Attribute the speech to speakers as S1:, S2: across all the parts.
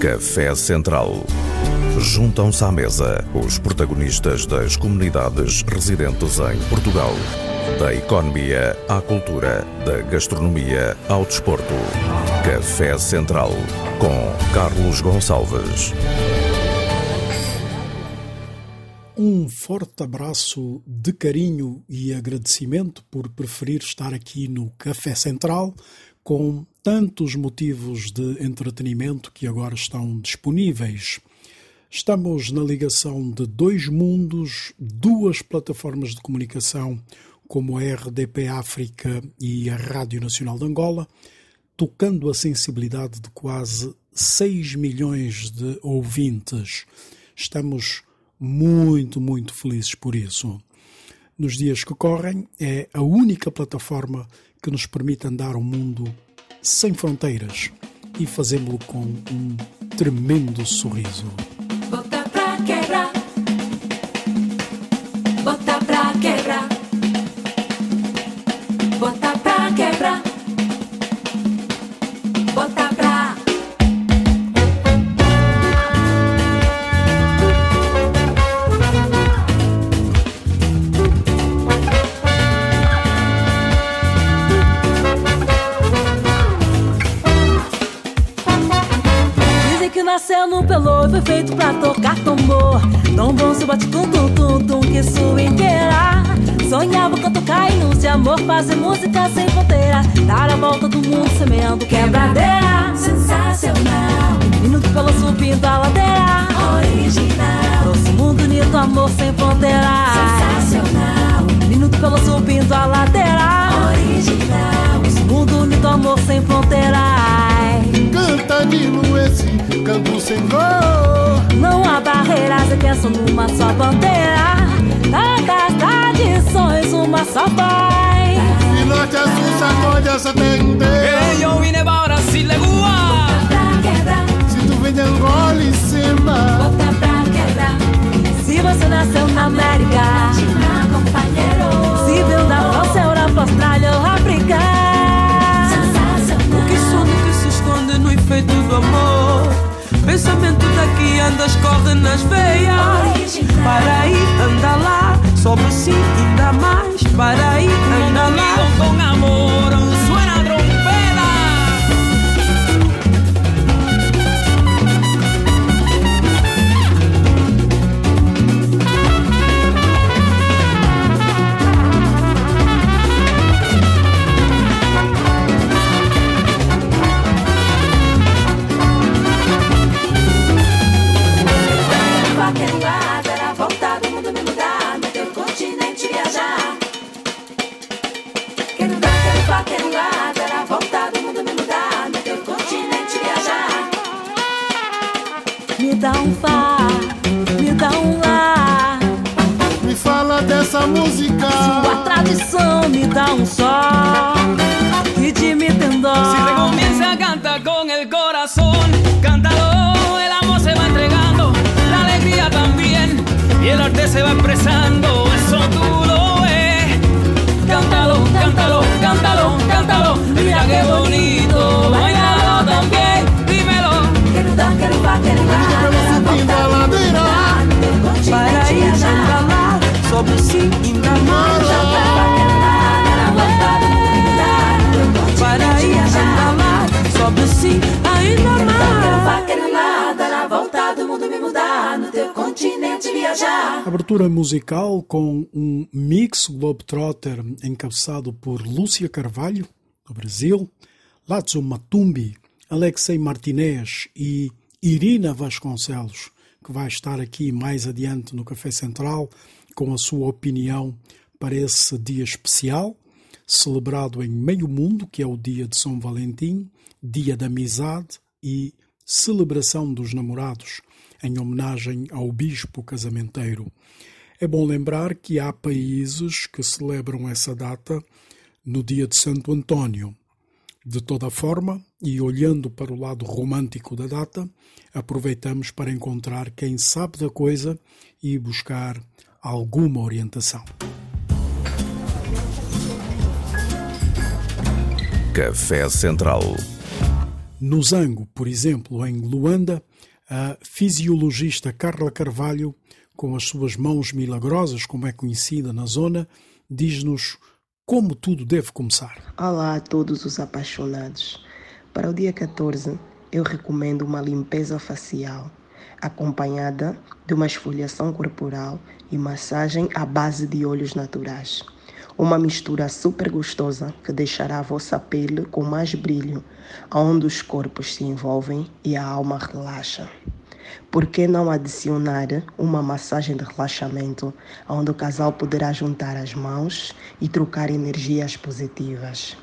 S1: Café Central. Juntam-se à mesa os protagonistas das comunidades residentes em Portugal. Da economia à cultura, da gastronomia ao desporto. Café Central com Carlos Gonçalves.
S2: Um forte abraço de carinho e agradecimento por preferir estar aqui no Café Central com tantos motivos de entretenimento que agora estão disponíveis. Estamos na ligação de dois mundos, duas plataformas de comunicação, como a RDP África e a Rádio Nacional de Angola, tocando a sensibilidade de quase 6 milhões de ouvintes. Estamos muito, muito felizes por isso. Nos dias que correm, é a única plataforma que nos permite andar o mundo sem fronteiras e fazê-lo com um tremendo sorriso.
S3: Pra
S4: tocar tambor. Tão bom se bate tum tum tum tum que sua inteira. Sonhava com tocar em de amor, fazer música sem fronteira. Dar a volta do mundo semeando quebradeira.
S3: Sensacional.
S4: Minuto pelo subindo a ladeira.
S3: Original.
S4: Nosso mundo unido, amor sem fronteira.
S3: Sensacional.
S4: Minuto pelo subindo a ladeira.
S3: Original.
S4: Nosso mundo unido, amor sem fronteira.
S5: Nilo esse canto sem dor
S4: Não há barreiras, é pensam numa só bandeira. Tantas tradições, uma só voz.
S5: E norte a sul sacode essa
S6: vine para Brasil de Cuba.
S3: Pra quebrar.
S5: Se tu vem de Angola em cima
S3: Bota pra quebrar.
S4: Se você nasceu na América,
S3: Tina, companheiro.
S4: se veio da França, Europa, Austrália
S6: do amor. Pensamento daqui anda, escorre nas veias. Para aí, anda lá, sobe sim, ainda mais. Para aí, anda lá. Com amor,
S4: Tradição me dá um só. Que de me.
S6: Si te comienza a cantar con el corazón, cántalo, el amor se va entregando, la alegría también, y el arte se va expresando, eso tú lo ves. Cántalo, cántalo, cántalo, cántalo, mira qué bonito, bailalo también, dímelo.
S3: Quero dar, quero qualquer lugar, dar a
S5: Subindo a
S3: volta
S5: ladeira
S3: no
S6: Para ir,
S3: volta do mundo me mudar, no teu
S6: Para
S3: continente
S6: ir, anda
S3: viajar.
S6: lá, sobe sim, ainda mais.
S3: qualquer lugar, dar a volta do mundo me mudar, no teu continente viajar.
S2: Abertura musical com um mix Globetrotter encabeçado por Lúcia Carvalho, do Brasil, Lazzo Matumbi, Alexei Martinez e Irina Vasconcelos, que vai estar aqui mais adiante no Café Central com a sua opinião para esse dia especial, celebrado em meio mundo, que é o dia de São Valentim, dia da amizade e celebração dos namorados, em homenagem ao bispo casamenteiro. É bom lembrar que há países que celebram essa data no dia de Santo Antônio. De toda forma, e olhando para o lado romântico da data, aproveitamos para encontrar quem sabe da coisa e buscar alguma orientação.
S1: Café Central.
S2: No Zango, por exemplo, em Luanda, a fisiologista Carla Carvalho, com as suas mãos milagrosas, como é conhecida na zona, diz-nos como tudo deve começar.
S7: Olá a todos os apaixonados. Para o dia 14, eu recomendo uma limpeza facial, acompanhada de uma esfoliação corporal e massagem à base de óleos naturais. Uma mistura super gostosa que deixará a vossa pele com mais brilho, onde os corpos se envolvem e a alma relaxa. Por que não adicionar uma massagem de relaxamento, onde o casal poderá juntar as mãos e trocar energias positivas?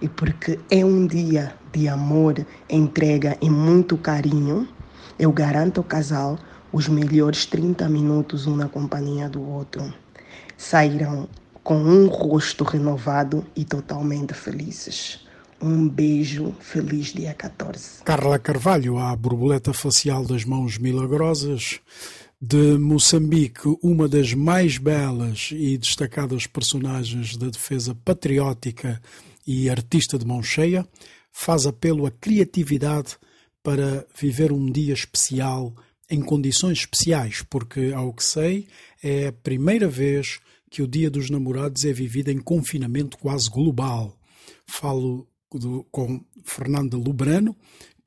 S7: E porque é um dia de amor, entrega e muito carinho, eu garanto ao casal os melhores 30 minutos um na companhia do outro. Sairão com um rosto renovado e totalmente felizes. Um beijo, feliz dia 14.
S2: Carla Carvalho, a borboleta facial das mãos milagrosas. De Moçambique, uma das mais belas e destacadas personagens da defesa patriótica e artista de mão cheia, faz apelo à criatividade para viver um dia especial em condições especiais, porque, ao que sei, é a primeira vez que o Dia dos Namorados é vivido em confinamento quase global. Falo do, com Fernanda Lubrano,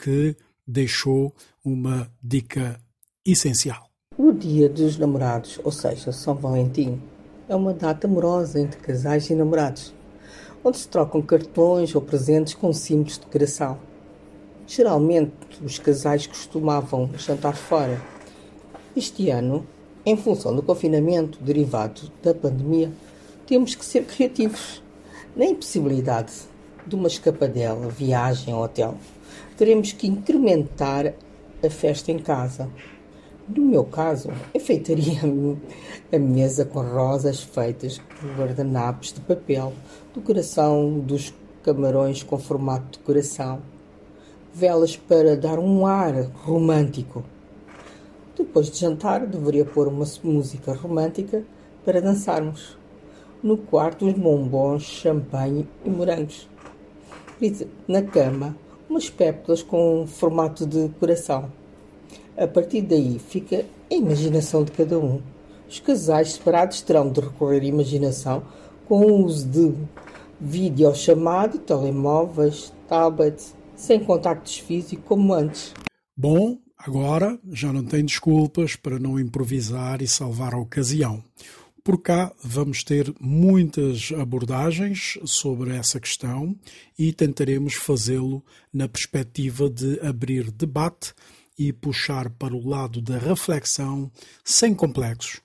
S2: que deixou uma dica essencial.
S8: O Dia dos Namorados, ou seja, São Valentim, é uma data amorosa entre casais e namorados, onde se trocam cartões ou presentes com símbolos de decoração. Geralmente, os casais costumavam jantar fora. Este ano, em função do confinamento derivado da pandemia, temos que ser criativos. Na impossibilidade de uma escapadela, viagem ao hotel, teremos que incrementar a festa em casa. No meu caso, enfeitaria a mesa com rosas feitas por guardanapos de papel, decoração dos camarões com formato de coração, velas para dar um ar romântico depois de jantar, deveria pôr uma música romântica para dançarmos. No quarto, os bombons, champanhe e morangos. Na cama, umas pétalas com formato de coração. A partir daí fica a imaginação de cada um. Os casais separados terão de recorrer à imaginação com o uso de videochamada, telemóveis, tablets, sem contactos físicos como antes.
S2: Bom, Agora já não tem desculpas para não improvisar e salvar a ocasião. Por cá vamos ter muitas abordagens sobre essa questão e tentaremos fazê-lo na perspectiva de abrir debate e puxar para o lado da reflexão sem complexos.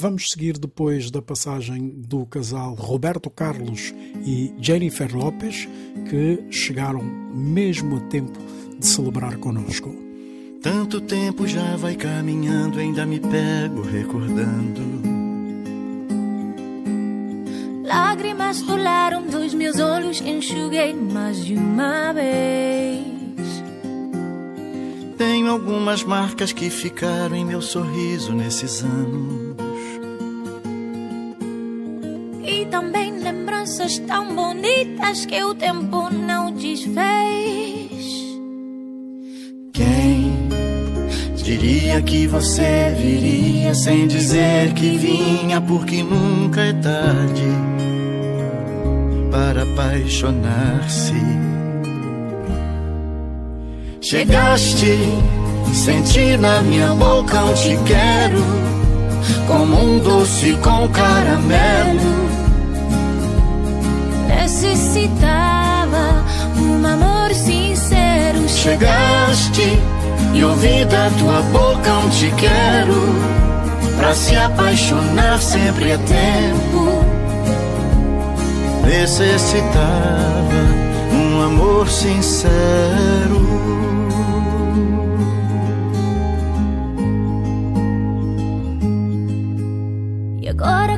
S2: Vamos seguir depois da passagem do casal Roberto Carlos e Jennifer Lopes, que chegaram mesmo a tempo de celebrar conosco.
S9: Tanto tempo já vai caminhando, ainda me pego recordando.
S10: Lágrimas rolaram dos meus olhos, enxuguei mais de uma vez.
S9: Tenho algumas marcas que ficaram em meu sorriso nesses anos.
S10: Também lembranças tão bonitas que o tempo não desfez.
S9: Diria que você viria sem dizer que vinha, porque nunca é tarde para apaixonar-se. Chegaste, senti na minha boca um te quero, como um doce com caramelo.
S10: Necessitava um amor sincero.
S9: Chegaste e ouvir da tua boca um te quero. Pra se apaixonar sempre é tempo. Necessitava um amor sincero.
S10: E agora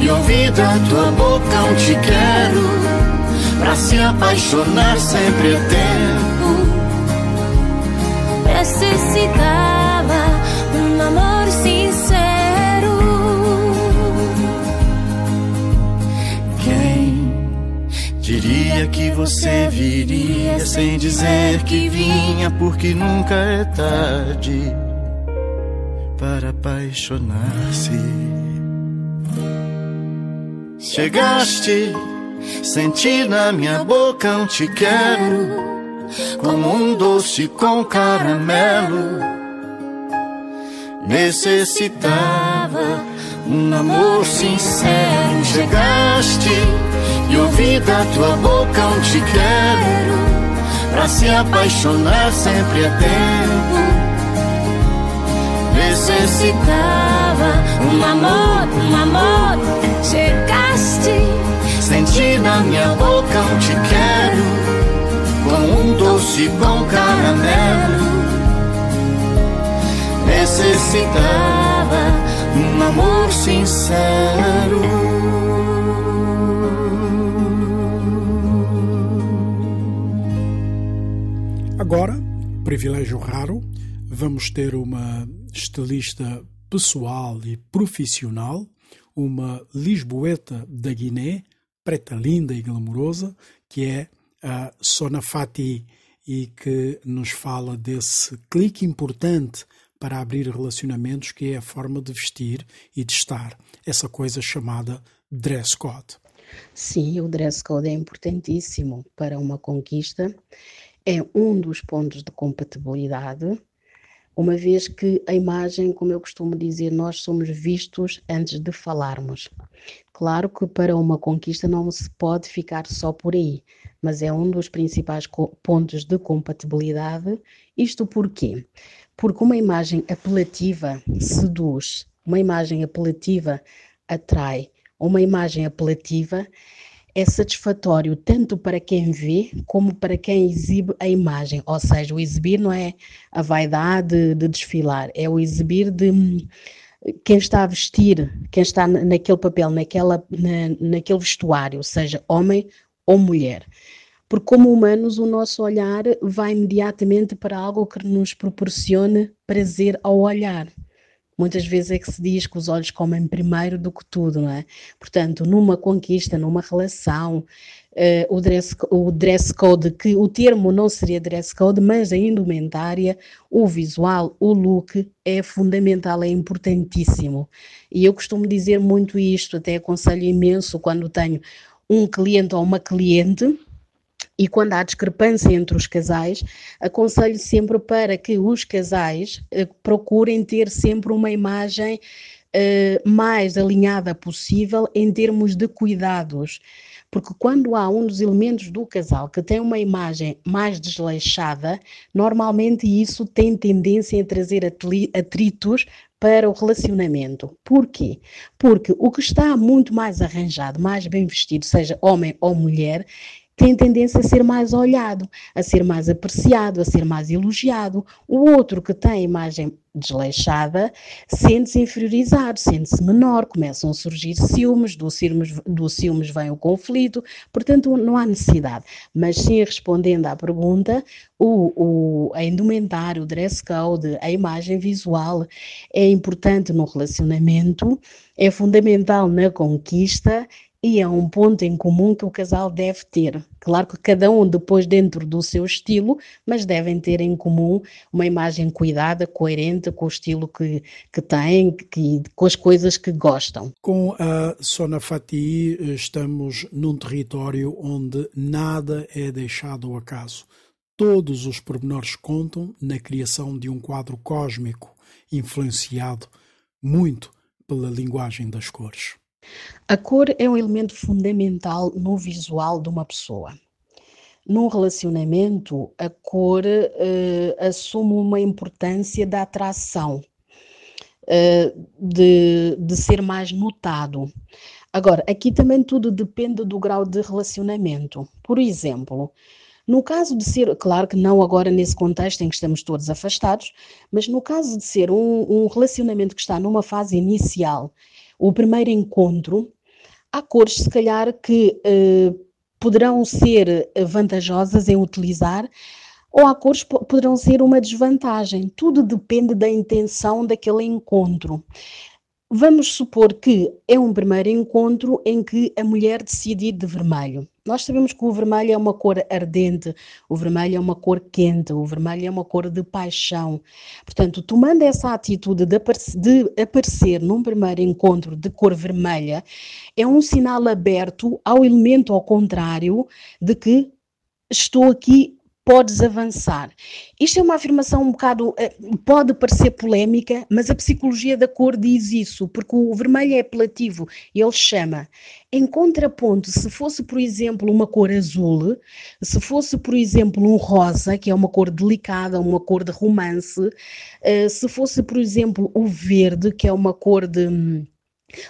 S9: e ouvi da tua boca um te quero. Pra se apaixonar sempre é tempo.
S10: Necessitava um amor sincero.
S9: Quem diria que você viria sem dizer que vinha, porque nunca é tarde para apaixonar-se. Chegaste, senti na minha boca um te quero, como um doce com caramelo. Necessitava um amor sincero. Chegaste e ouvi da tua boca um te quero, pra se apaixonar sempre é tempo. Necessitava
S10: Um amor, um amor,
S9: Senti na minha boca um te quero, com um doce com caramelo. Necessitava um amor sincero.
S2: Agora, privilégio raro, vamos ter uma estilista pessoal e profissional, uma lisboeta da Guiné, preta linda e glamourosa, que é a Sonafati e que nos fala desse clique importante para abrir relacionamentos, que é a forma de vestir e de estar, essa coisa chamada dress code.
S11: Sim, o dress code é importantíssimo para uma conquista, é um dos pontos de compatibilidade, uma vez que a imagem, como eu costumo dizer, nós somos vistos antes de falarmos. Claro que para uma conquista não se pode ficar só por aí, mas é um dos principais pontos de compatibilidade. Isto porquê? Porque uma imagem apelativa seduz, uma imagem apelativa atrai, uma imagem apelativa é satisfatório tanto para quem vê como para quem exibe a imagem. Ou seja, o exibir não é a vaidade de desfilar, é o exibir de hum, quem está a vestir, quem está na- naquele papel, naquela, na- naquele vestuário, seja homem ou mulher. Porque, como humanos, o nosso olhar vai imediatamente para algo que nos proporcione prazer ao olhar. Muitas vezes é que se diz que os olhos comem primeiro do que tudo, não é? Portanto, numa conquista, numa relação, eh, o, dress, o dress code, que o termo não seria dress code, mas a indumentária, o visual, o look é fundamental, é importantíssimo. E eu costumo dizer muito isto, até aconselho imenso quando tenho um cliente ou uma cliente e quando há discrepância entre os casais, aconselho sempre para que os casais eh, procurem ter sempre uma imagem eh, mais alinhada possível em termos de cuidados. Porque quando há um dos elementos do casal que tem uma imagem mais desleixada, normalmente isso tem tendência a trazer atritos para o relacionamento. Porquê? Porque o que está muito mais arranjado, mais bem vestido, seja homem ou mulher, tem tendência a ser mais olhado, a ser mais apreciado, a ser mais elogiado. O outro que tem a imagem desleixada sente-se inferiorizado, sente-se menor, começam a surgir ciúmes, do ciúmes, do ciúmes vem o conflito, portanto não há necessidade. Mas sim, respondendo à pergunta, o, o, a indumentária, o dress code, a imagem visual é importante no relacionamento, é fundamental na conquista e é um ponto em comum que o casal deve ter. Claro que cada um depois dentro do seu estilo, mas devem ter em comum uma imagem cuidada, coerente com o estilo que, que têm, que, com as coisas que gostam.
S2: Com a Sona Fati estamos num território onde nada é deixado ao acaso. todos os pormenores contam na criação de um quadro cósmico influenciado muito pela linguagem das cores.
S11: A cor é um elemento fundamental no visual de uma pessoa. Num relacionamento, a cor uh, assume uma importância da atração, uh, de, de ser mais notado. Agora, aqui também tudo depende do grau de relacionamento. Por exemplo, no caso de ser, claro que não agora nesse contexto em que estamos todos afastados, mas no caso de ser um, um relacionamento que está numa fase inicial, o primeiro encontro, há cores, se calhar, que eh, poderão ser vantajosas em utilizar, ou há cores que poderão ser uma desvantagem. Tudo depende da intenção daquele encontro. Vamos supor que é um primeiro encontro em que a mulher decide ir de vermelho. Nós sabemos que o vermelho é uma cor ardente, o vermelho é uma cor quente, o vermelho é uma cor de paixão. Portanto, tomando essa atitude de aparecer, de aparecer num primeiro encontro de cor vermelha, é um sinal aberto ao elemento ao contrário de que estou aqui podes avançar. Isto é uma afirmação um bocado, eh, pode parecer polémica, mas a psicologia da cor diz isso, porque o vermelho é apelativo, ele chama. Em contraponto, se fosse, por exemplo, uma cor azul, se fosse, por exemplo, um rosa, que é uma cor delicada, uma cor de romance, eh, se fosse, por exemplo, o verde, que é uma cor de hum,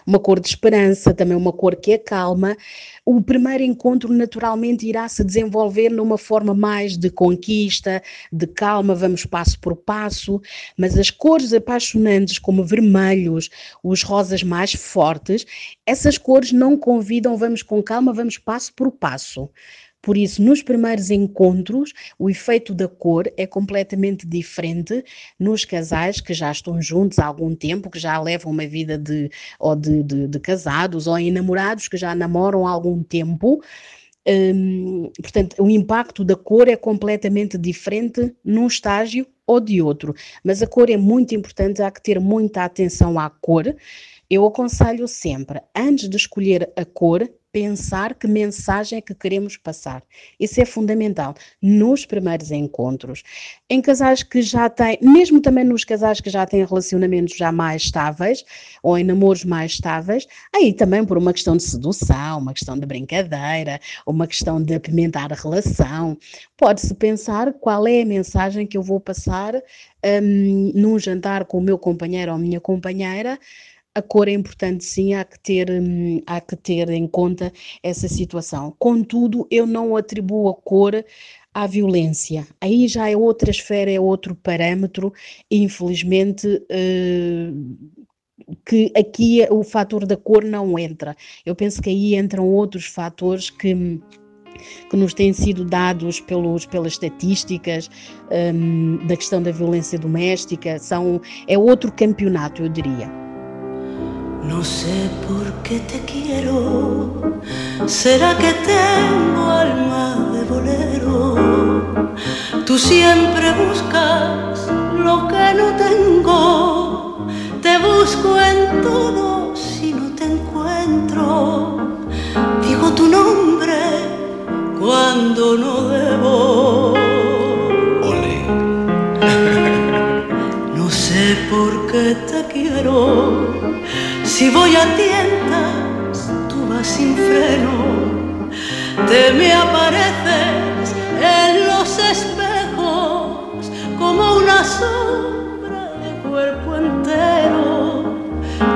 S11: uma cor de esperança, também uma cor que acalma. O primeiro encontro naturalmente irá se desenvolver numa forma mais de conquista, de calma, vamos passo por passo, mas as cores apaixonantes, como vermelhos, os rosas mais fortes, essas cores não convidam, vamos com calma, vamos passo por passo. Por isso, nos primeiros encontros, o efeito da cor é completamente diferente nos casais que já estão juntos há algum tempo, que já levam uma vida de, ou de, de, de casados, ou em namorados que já namoram há algum tempo. Hum, portanto, o impacto da cor é completamente diferente num estágio ou de outro. Mas a cor é muito importante, há que ter muita atenção à cor. Eu aconselho sempre, antes de escolher a cor, pensar que mensagem é que queremos passar. Isso é fundamental nos primeiros encontros. Em casais que já têm, mesmo também nos casais que já têm relacionamentos já mais estáveis, ou em namoros mais estáveis, aí também por uma questão de sedução, uma questão de brincadeira, uma questão de apimentar a relação, pode-se pensar qual é a mensagem que eu vou passar um, num jantar com o meu companheiro ou minha companheira, a cor é importante sim, há que, ter, hum, há que ter em conta essa situação. Contudo, eu não atribuo a cor à violência. Aí já é outra esfera, é outro parâmetro, infelizmente. Eh, que aqui o fator da cor não entra. Eu penso que aí entram outros fatores que que nos têm sido dados pelos, pelas estatísticas um, da questão da violência doméstica, são, é outro campeonato, eu diria.
S12: No sé por qué te quiero, será que tengo alma de bolero. Tú siempre buscas lo que no tengo, te busco en todo si no te encuentro. Digo tu nombre cuando no debo. Ole. no sé por qué te quiero si voy a tientas, tú vas sin freno, te me apareces en los espejos como una sombra de cuerpo entero.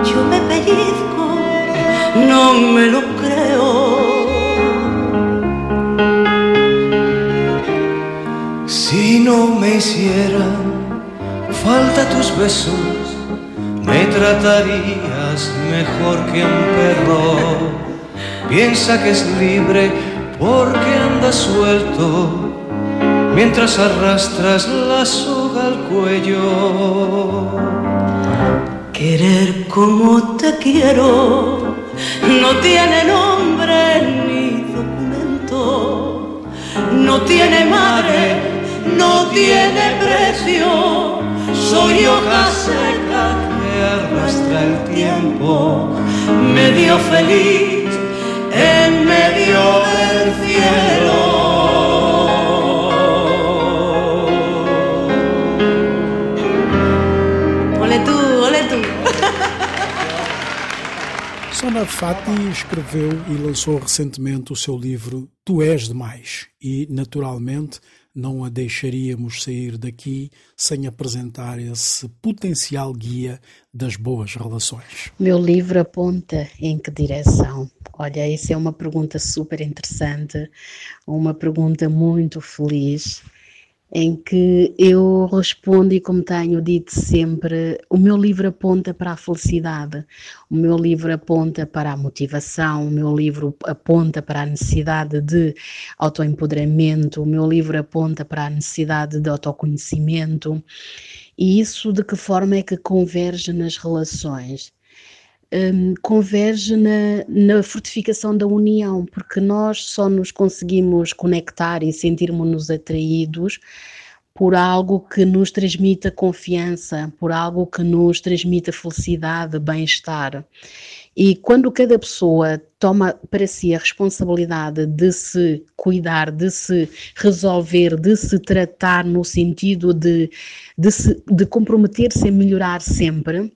S12: Yo me pellizco, no me lo creo.
S13: Si no me hicieran falta tus besos me mejor que un perro. Piensa que es libre porque anda suelto mientras arrastras la soga al cuello.
S12: Querer como te quiero no tiene nombre ni documento, no tiene madre, no tiene precio, soy hoja seca
S13: arrastra el tiempo, medio feliz en medio del cielo.
S2: Sona Fati escreveu e lançou recentemente o seu livro Tu És Demais. E, naturalmente, não a deixaríamos sair daqui sem apresentar esse potencial guia das boas relações.
S11: Meu livro aponta em que direção? Olha, essa é uma pergunta super interessante, uma pergunta muito feliz em que eu respondo e como tenho dito sempre, o meu livro aponta para a felicidade, o meu livro aponta para a motivação, o meu livro aponta para a necessidade de autoempoderamento, o meu livro aponta para a necessidade de autoconhecimento. E isso de que forma é que converge nas relações? Um, converge na, na fortificação da união, porque nós só nos conseguimos conectar e sentirmos-nos atraídos por algo que nos transmita confiança, por algo que nos transmita felicidade, bem-estar. E quando cada pessoa toma para si a responsabilidade de se cuidar, de se resolver, de se tratar no sentido de, de, se, de comprometer-se a melhorar sempre,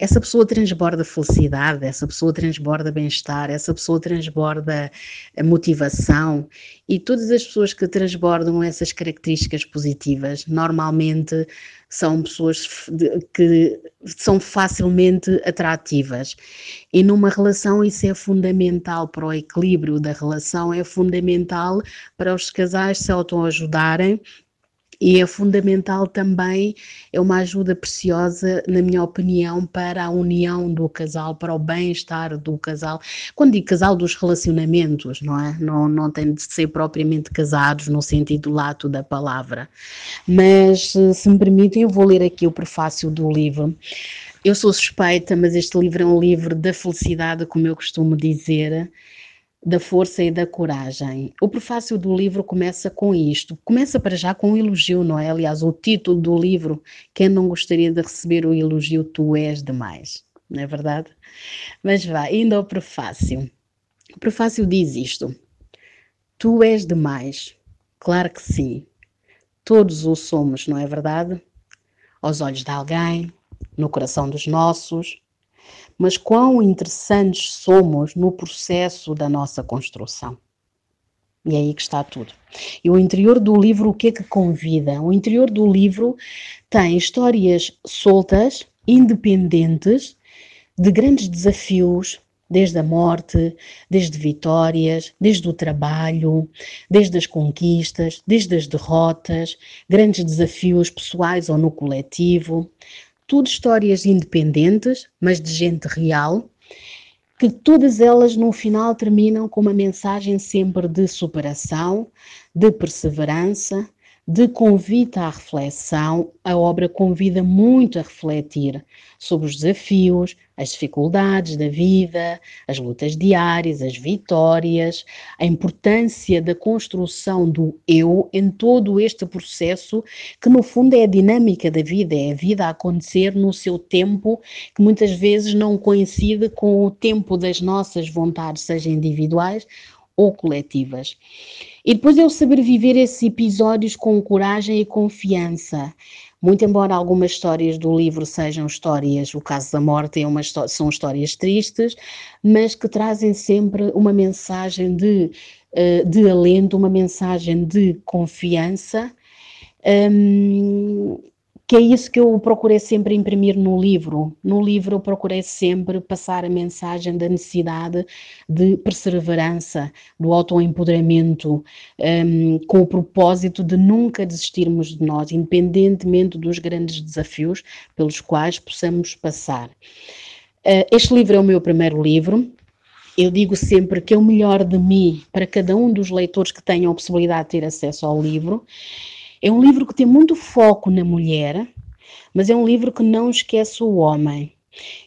S11: essa pessoa transborda felicidade, essa pessoa transborda bem-estar, essa pessoa transborda motivação e todas as pessoas que transbordam essas características positivas normalmente são pessoas que são facilmente atrativas. E numa relação isso é fundamental para o equilíbrio da relação, é fundamental para os casais se autoajudarem e é fundamental também, é uma ajuda preciosa, na minha opinião, para a união do casal, para o bem-estar do casal. Quando digo casal, dos relacionamentos, não é? Não, não tem de ser propriamente casados no sentido lato da palavra. Mas, se me permitem, eu vou ler aqui o prefácio do livro. Eu sou suspeita, mas este livro é um livro da felicidade, como eu costumo dizer da força e da coragem. O prefácio do livro começa com isto. Começa para já com um elogio, não é? Aliás, o título do livro, quem não gostaria de receber o elogio Tu és demais, não é verdade? Mas vá, indo ao prefácio. O prefácio diz isto: Tu és demais. Claro que sim. Todos o somos, não é verdade? Aos olhos de alguém, no coração dos nossos, mas quão interessantes somos no processo da nossa construção. E é aí que está tudo. E o interior do livro, o que é que convida? O interior do livro tem histórias soltas, independentes, de grandes desafios, desde a morte, desde vitórias, desde o trabalho, desde as conquistas, desde as derrotas, grandes desafios pessoais ou no coletivo, tudo histórias independentes, mas de gente real, que todas elas no final terminam com uma mensagem sempre de superação, de perseverança, de convite à reflexão, a obra convida muito a refletir sobre os desafios, as dificuldades da vida, as lutas diárias, as vitórias, a importância da construção do eu em todo este processo, que no fundo é a dinâmica da vida, é a vida a acontecer no seu tempo, que muitas vezes não coincide com o tempo das nossas vontades, seja individuais ou coletivas. E depois eu saber viver esses episódios com coragem e confiança. Muito embora algumas histórias do livro sejam histórias, o caso da morte é uma, são histórias tristes, mas que trazem sempre uma mensagem de, eh, de alento, uma mensagem de confiança. Um, que é isso que eu procurei sempre imprimir no livro. No livro eu procurei sempre passar a mensagem da necessidade de perseverança, do autoempoderamento, um, com o propósito de nunca desistirmos de nós, independentemente dos grandes desafios pelos quais possamos passar. Uh, este livro é o meu primeiro livro, eu digo sempre que é o melhor de mim para cada um dos leitores que tenham a possibilidade de ter acesso ao livro. É um livro que tem muito foco na mulher, mas é um livro que não esquece o homem.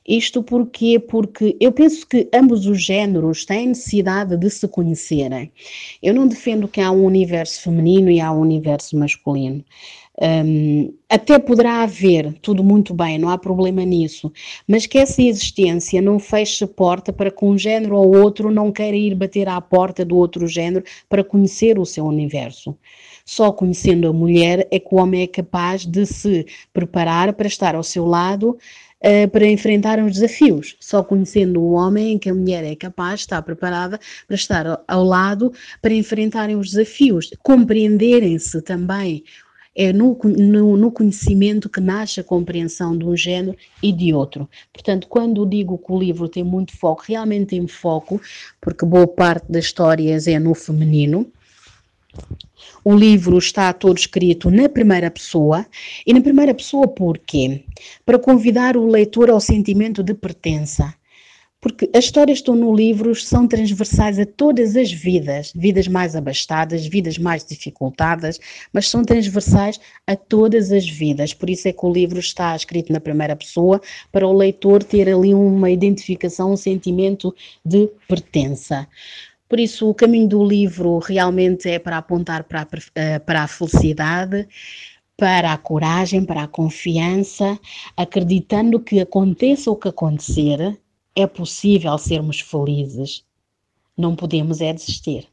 S11: Isto porquê? Porque eu penso que ambos os géneros têm necessidade de se conhecerem. Eu não defendo que há um universo feminino e há um universo masculino. Um, até poderá haver, tudo muito bem, não há problema nisso, mas que essa existência não feche porta para que um género ou outro não queira ir bater à porta do outro género para conhecer o seu universo. Só conhecendo a mulher é que o homem é capaz de se preparar para estar ao seu lado uh, para enfrentar os desafios. Só conhecendo o homem que a mulher é capaz, está preparada para estar ao, ao lado para enfrentarem os desafios, compreenderem-se também é no, no, no, conhecimento que nasce a compreensão de um género e de outro. Portanto, quando digo que o livro tem muito foco, realmente tem foco, porque boa parte das histórias é no feminino. O livro está todo escrito na primeira pessoa, e na primeira pessoa porquê? Para convidar o leitor ao sentimento de pertença porque as histórias que estão no livro são transversais a todas as vidas, vidas mais abastadas, vidas mais dificultadas, mas são transversais a todas as vidas. Por isso é que o livro está escrito na primeira pessoa, para o leitor ter ali uma identificação, um sentimento de pertença. Por isso, o caminho do livro realmente é para apontar para a, eh, para a felicidade, para a coragem, para a confiança, acreditando que aconteça o que acontecer, é possível sermos felizes. Não podemos é desistir.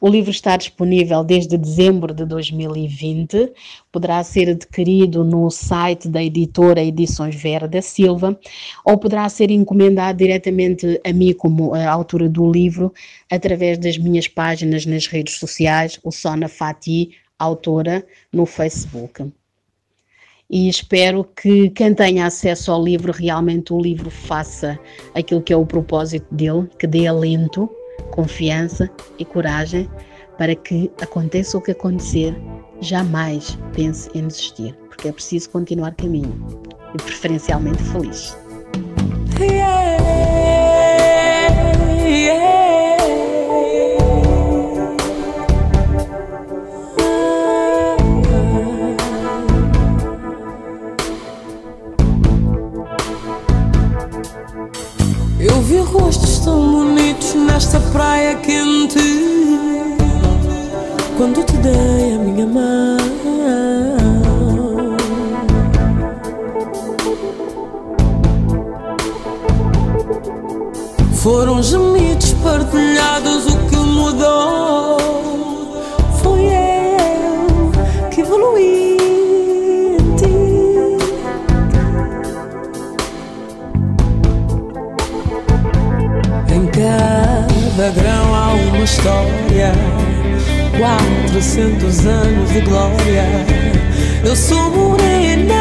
S11: O livro está disponível desde dezembro de 2020, poderá ser adquirido no site da editora Edições Vera da Silva ou poderá ser encomendado diretamente a mim como a autora do livro através das minhas páginas nas redes sociais, o Sona Fati, autora, no Facebook. E espero que quem tenha acesso ao livro, realmente o livro faça aquilo que é o propósito dele, que dê alento, confiança e coragem para que aconteça o que acontecer, jamais pense em desistir, porque é preciso continuar caminho e preferencialmente feliz. Yeah.
S14: Rostos tão bonitos nesta praia quente. Quando te dei a minha mão Foram gemidos partilhados o que mudou história. Quatrocentos anos de glória. Eu sou morena.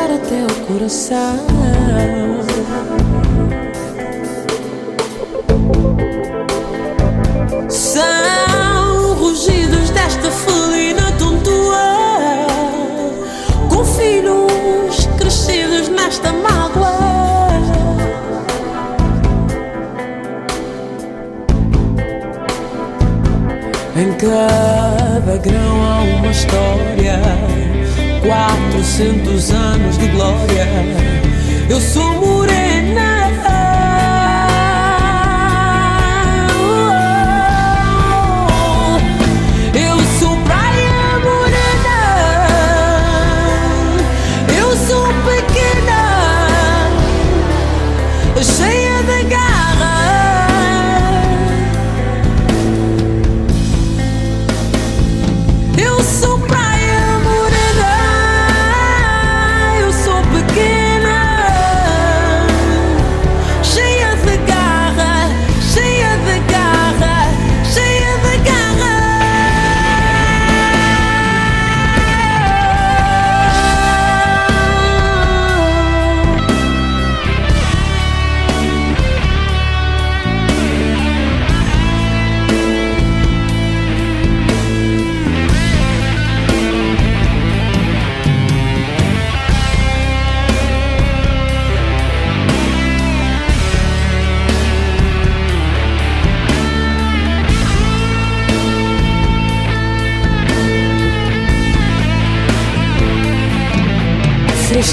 S14: Chegar até o coração. São rugidos desta felina tontua, com filhos crescidos nesta mágoa. Em cada grão há uma história, quatrocentos anos de glória. Eu sou morena.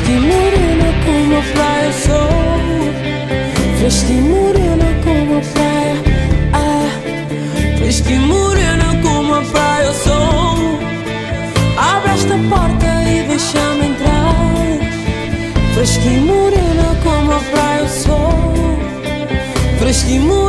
S14: E morena como a praia sou. E morena como a praia ah, e morena como a praia sou. Abre esta porta e deixa-me entrar. E morena como a praia sou. E morena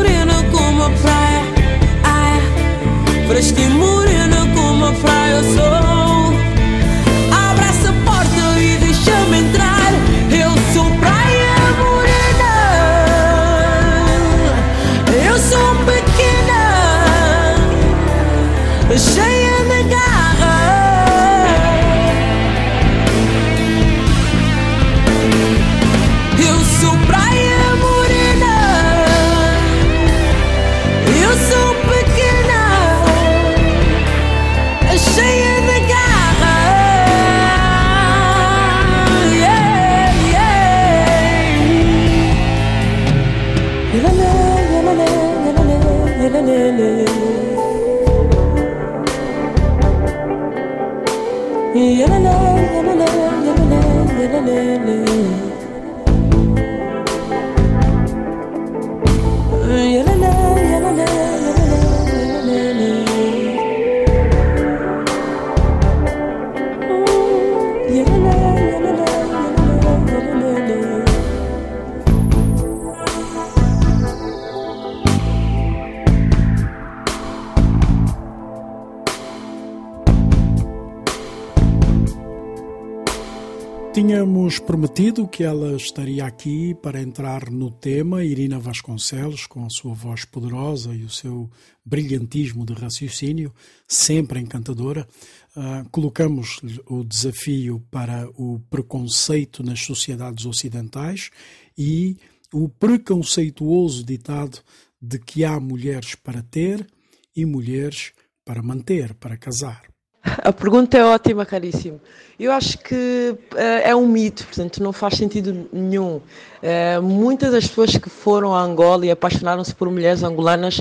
S2: prometido que ela estaria aqui para entrar no tema, Irina Vasconcelos, com a sua voz poderosa e o seu brilhantismo de raciocínio, sempre encantadora. Uh, colocamos o desafio para o preconceito nas sociedades ocidentais e o preconceituoso ditado de que há mulheres para ter e mulheres para manter, para casar.
S15: A pergunta é ótima, caríssimo. Eu acho que uh, é um mito, portanto, não faz sentido nenhum. Uh, muitas das pessoas que foram a Angola e apaixonaram-se por mulheres angolanas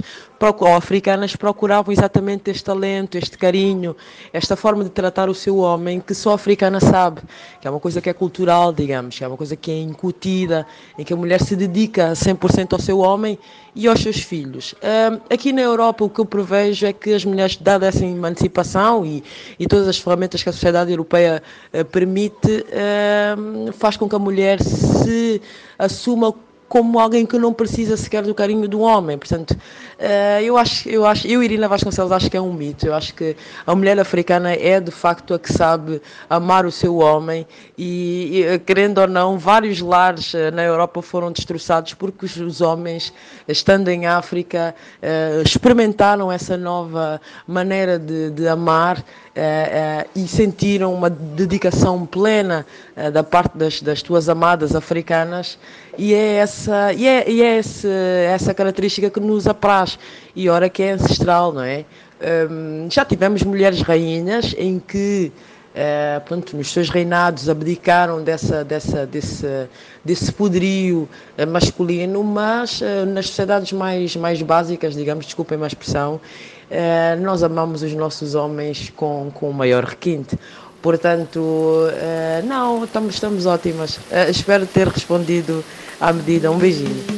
S15: ou africanas procuravam exatamente este talento, este carinho, esta forma de tratar o seu homem que só a africana sabe, que é uma coisa que é cultural, digamos, que é uma coisa que é incutida, em que a mulher se dedica 100% ao seu homem e aos seus filhos. Aqui na Europa o que eu prevejo é que as mulheres, dada essa emancipação e, e todas as ferramentas que a sociedade europeia uh, permite, faz com que a mulher se assuma como alguém que não precisa sequer do carinho um homem. Portanto, eu acho, eu acho, eu Irina Vasconcelos acho que é um mito. Eu acho que a mulher africana é de facto a que sabe amar o seu homem e, e querendo ou não, vários lares uh, na Europa foram destroçados porque os, homens, estando em África, experimentaram essa nova maneira de, de amar. Uh, uh, e sentiram uma dedicação plena uh, da parte das, das tuas amadas africanas e é essa, e é, e é esse, essa característica que nos apraz e ora que é ancestral, não é? Um, já tivemos mulheres rainhas em que Uh, pronto, nos seus reinados abdicaram dessa, dessa, desse, desse poderio masculino, mas nas sociedades mais, mais básicas, digamos, desculpem a expressão, nós amamos os nossos homens com, com maior requinte. Portanto, não, estamos, estamos ótimas. espero ter respondido à medida. Um beijinho.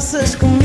S14: Casasses comigo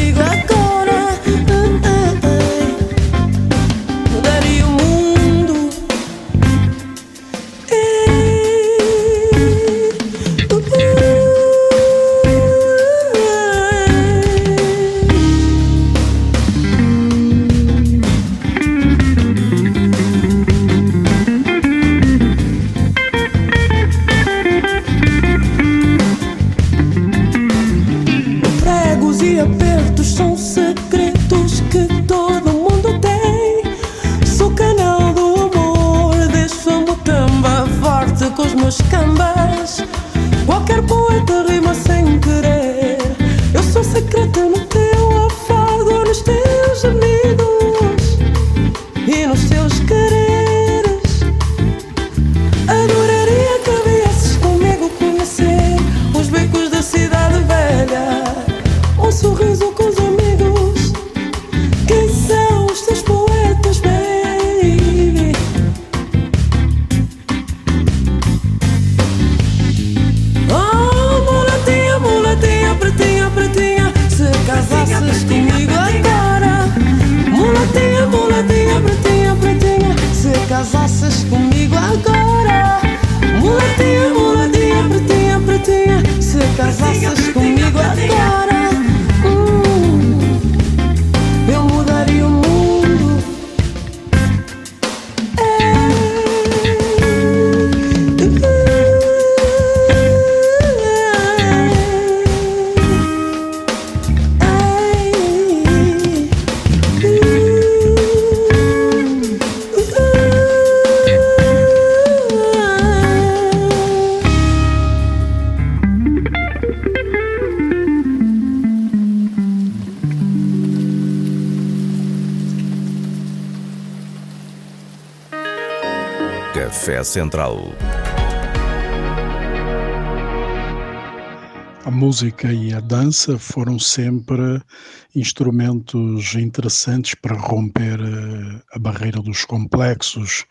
S1: Central.
S2: A música e a dança foram sempre instrumentos interessantes para romper eh, a barreira dos complexos.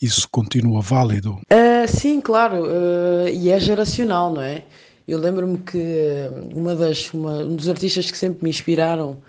S2: Isso continua válido.
S15: Uh, sim, claro, uh, e é geracional, não é? Eu lembro-me que uma das, uma, um dos artistas que sempre me inspiraram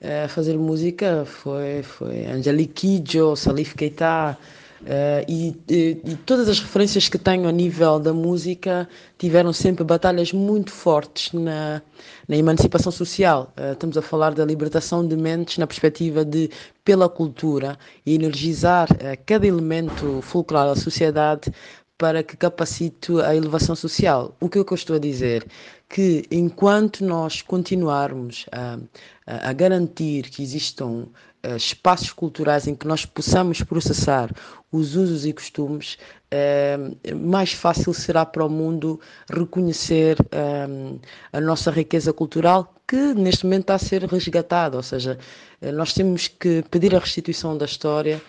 S15: a fazer música foi, foi Angelique Kidjo, Salif Keita, Uh, e, e, e, todas as referências que tenho a nível da música tiveram sempre batalhas muito fortes na, na emancipação social. Uh, estamos a falar da libertação de mentes na perspectiva de, pela cultura, e energizar uh, cada elemento folclórico da sociedade para que capacite a elevação social. O que, é que eu estou a dizer? Que enquanto nós continuarmos a, a, a garantir que existam Uh, espaços culturais em que nós possamos processar os usos e costumes, uh, mais fácil será para o mundo reconhecer uh, a nossa riqueza cultural, que neste momento está a ser resgatada. Ou seja, nós temos que pedir a restituição da história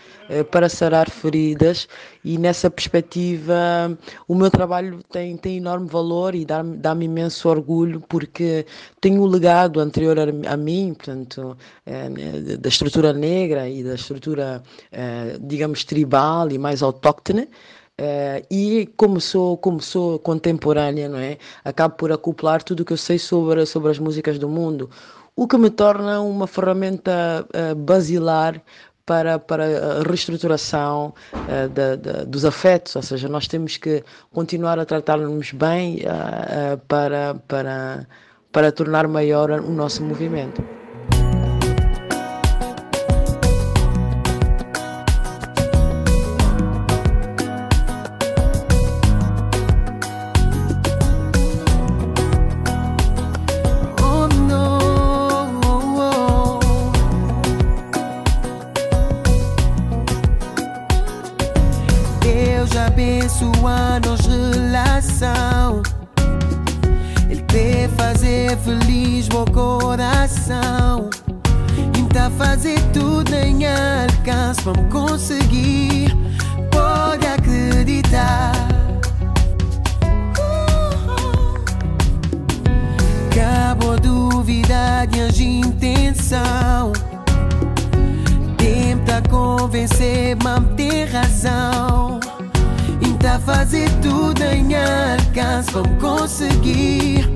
S15: para sarar feridas, e nessa perspectiva, o meu trabalho tem, tem enorme valor e dá-me dá imenso orgulho, porque tenho um legado anterior a, a mim, portanto, da estrutura negra e da estrutura, digamos, tribal e mais autóctone. Uh, e como sou, como sou contemporânea, não é? Acabo por acoplar tudo o que eu sei sobre, sobre as músicas do mundo, o que me torna uma ferramenta uh, basilar para, para a reestruturação uh, da, da, dos afetos, ou seja, nós temos que continuar a tratar-nos bem para, para, para tornar maior o nosso movimento.
S16: Fazer tudo em alcance. Me conseguir Pode acreditar. Acabou dúvida de as intenção. Tenta convencer, mas tem razão Tenta fazer tudo em alcance. Vamos conseguir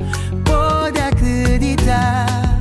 S16: Pode acreditar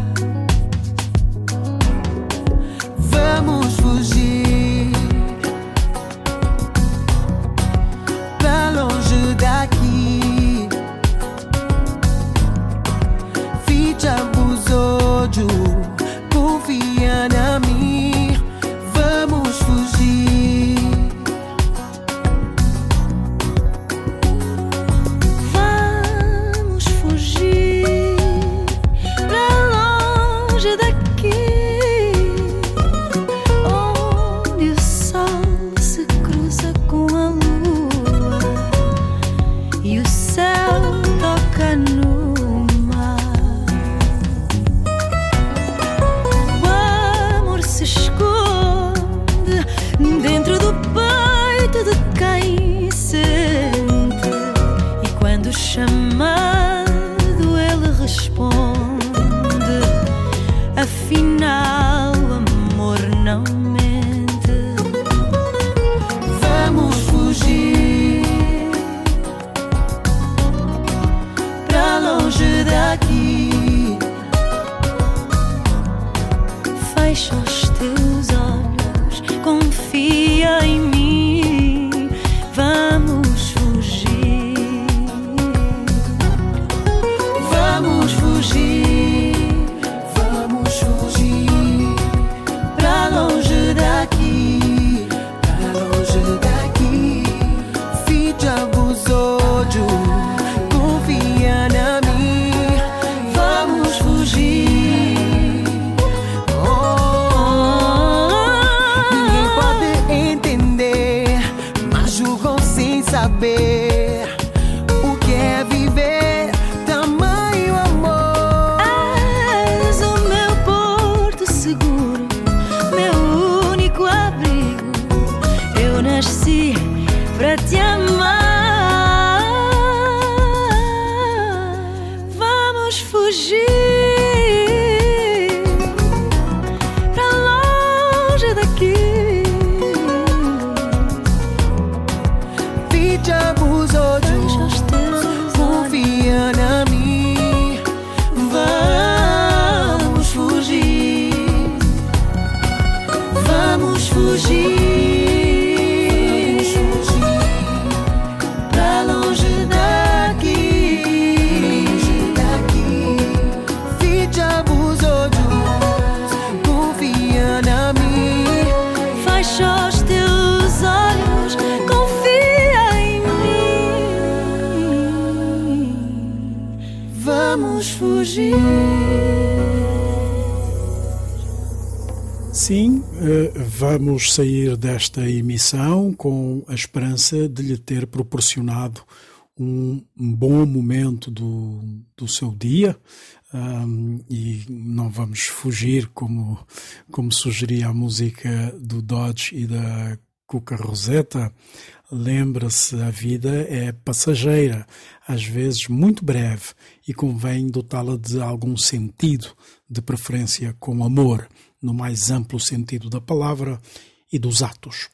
S10: Vamos fugir.
S2: Sim, eh, vamos sair desta emissão com a esperança de lhe ter proporcionado um, um bom momento do, do seu dia. ahm, e não vamos fugir, como, como sugeria a música do Dodge e da Cuca Rosetta. Lembra-se, a vida é passageira, às vezes muito breve, e convém dotá-la de algum sentido, de preferência com amor, no mais amplo sentido da palavra e dos atos.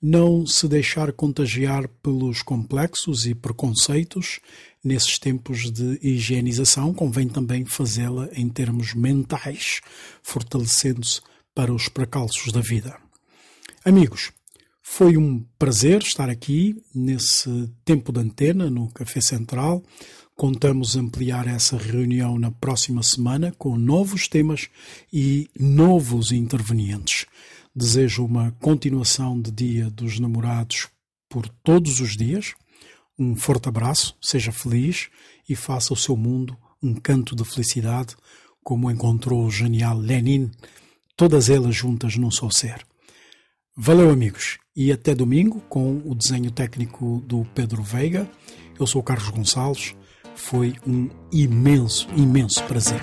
S2: Não se deixar contagiar pelos complexos e preconceitos. Nesses tempos de higienização, convém também fazê-la em termos mentais, fortalecendo-se para os precalços da vida. Amigos, foi um prazer estar aqui nesse tempo de antena no Café Central. Contamos ampliar essa reunião na próxima semana com novos temas e novos intervenientes. Desejo uma continuação de Dia dos Namorados por todos os dias. Um forte abraço, seja feliz e faça o seu mundo um canto de felicidade, como encontrou o genial Lenin, todas elas juntas num só ser. Valeu, amigos, e até domingo com o desenho técnico do Pedro Veiga. Eu sou o Carlos Gonçalves. Foi um imenso, imenso prazer.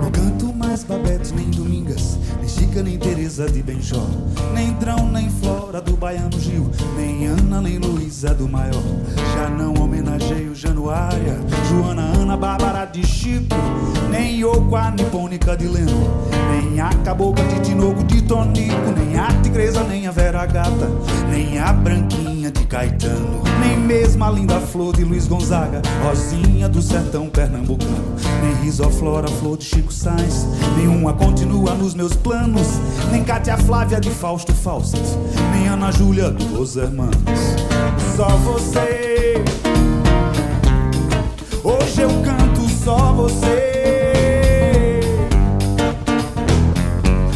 S17: Não canto mais nem Domingas, nem Chica nem Teresa de Benjó, nem Drão nem Flora do Baiano Gil, nem Ana nem Luísa do Maior. Já não homenageio Januária, Joana, Ana, Bárbara de Chico, nem Yoko, a nipônica de Leno, nem a Cabocla de Tinoco de Tonico, nem a Tigresa, nem a Vera Gata, nem a Branquinha de Caetano, nem mesmo a linda flor de Luiz Gonzaga, Rosinha do sertão pernambucano, nem Risoflora, flor de Chico Sainz, nenhuma continua nos meus planos, nem Cátia Flávia de Fausto Fawcett, nem Ana Júlia dos Hermanos. Só você, hoje eu canto só você,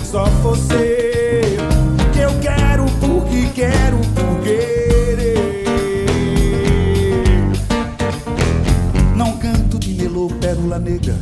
S17: só você, que eu quero porque quero por querer. Não canto de melô, pérola negra,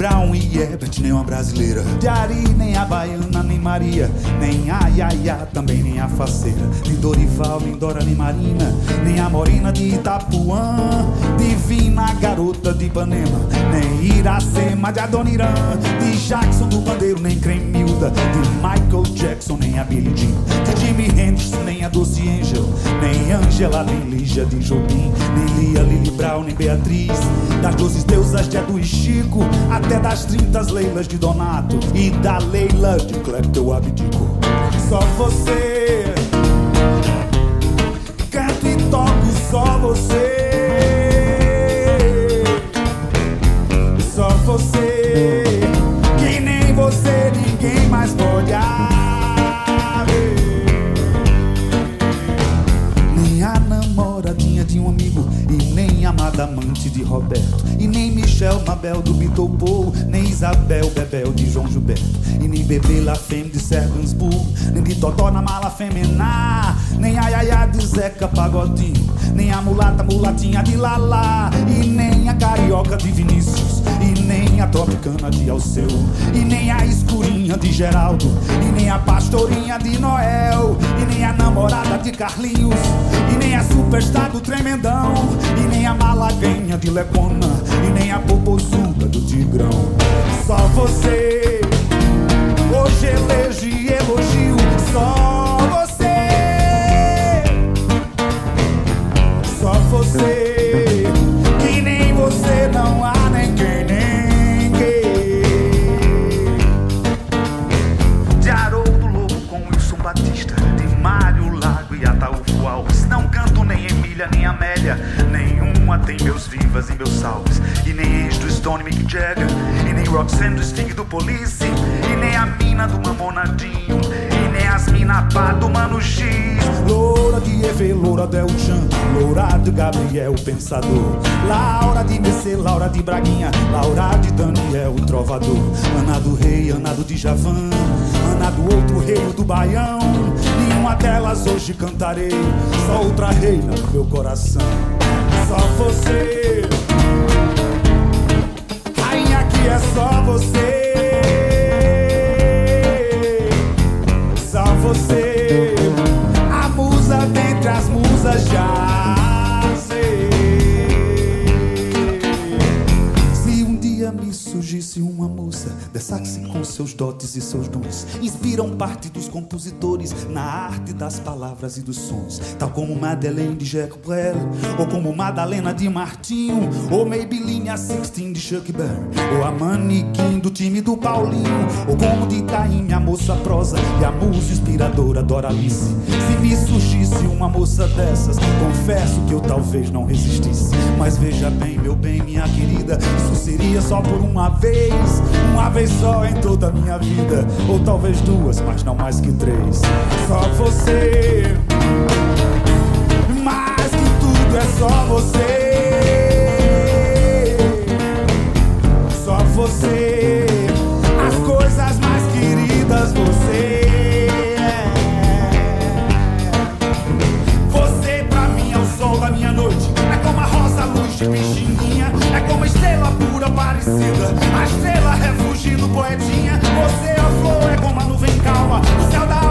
S17: Brown e Herbert, nem uma brasileira. De Ari, nem a baiana, nem Maria, nem a Yaya, também nem a faceira. Nem Dorival, nem Dora, nem Marina, nem a Morena de Itapuã. Divina garota de Ipanema, nem Iracema de Adoniran. De Jackson do Bandeiro, nem Cremilda. De Michael Jackson, nem a Billie Jean. De Jimi Hendrix, nem a Doce Angel. Nem Angela, nem Lígia de Jobim. Nem Lia, Lili Brown, nem Beatriz. Das doze deusas de Edu e Chico, até das trintas Leilas de Donato. E da Leila de Clepto abdico. Só você. Nem a Yaya de Zeca Pagodinho. Nem a mulata mulatinha de Lala. E nem a carioca de Vinícius. E nem a tropicana de Alceu. E nem a escurinha de Geraldo. E nem a pastorinha de Noel. E nem a namorada de Carlinhos. E nem a superstar do Tremendão. E nem a malaguenha de Lecona. E nem a popozuda do Tigrão. Só você. Hoje elejo e elogio. Só e meus salves. E nem ex do Stone Mick Jagger. E nem Roxanne do Sting do Police. E nem a mina do Mamonadinho. E nem as mina pá do Mano X. Loura de Eve, loura Del Chan. Loura de Gabriel Pensador. Laura de Messê, Laura de Braguinha. Laura de Daniel Trovador. Ana do Rei, Ana do Djavan. Ana do outro rei do Baião. Nenhuma delas hoje cantarei. Só outra reina no meu coração. Só você. Rainha que é só você. Só você. A musa dentre as musas já se com seus dotes e seus dons inspiram parte dos compositores na arte das palavras e dos sons, tal como Madeleine de Jacques Brel, ou como Madalena de Martinho, ou Maybelline a Sixteen de Chuck Berry, ou a manequim do time do Paulinho, ou como de a moça prosa e a musa inspiradora Doralice. Se me surgisse uma moça dessas, confesso que eu talvez não resistisse. Mas veja bem, meu bem, minha querida, isso seria só por uma vez, uma vez só em toda a minha vida, ou talvez duas, mas não mais que três. Só você, mais que tudo é só você. Só você, como estrela pura parecida. A estrela refugindo poetinha. Você é a flor, é como a nuvem calma. O céu da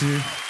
S17: bless
S18: you.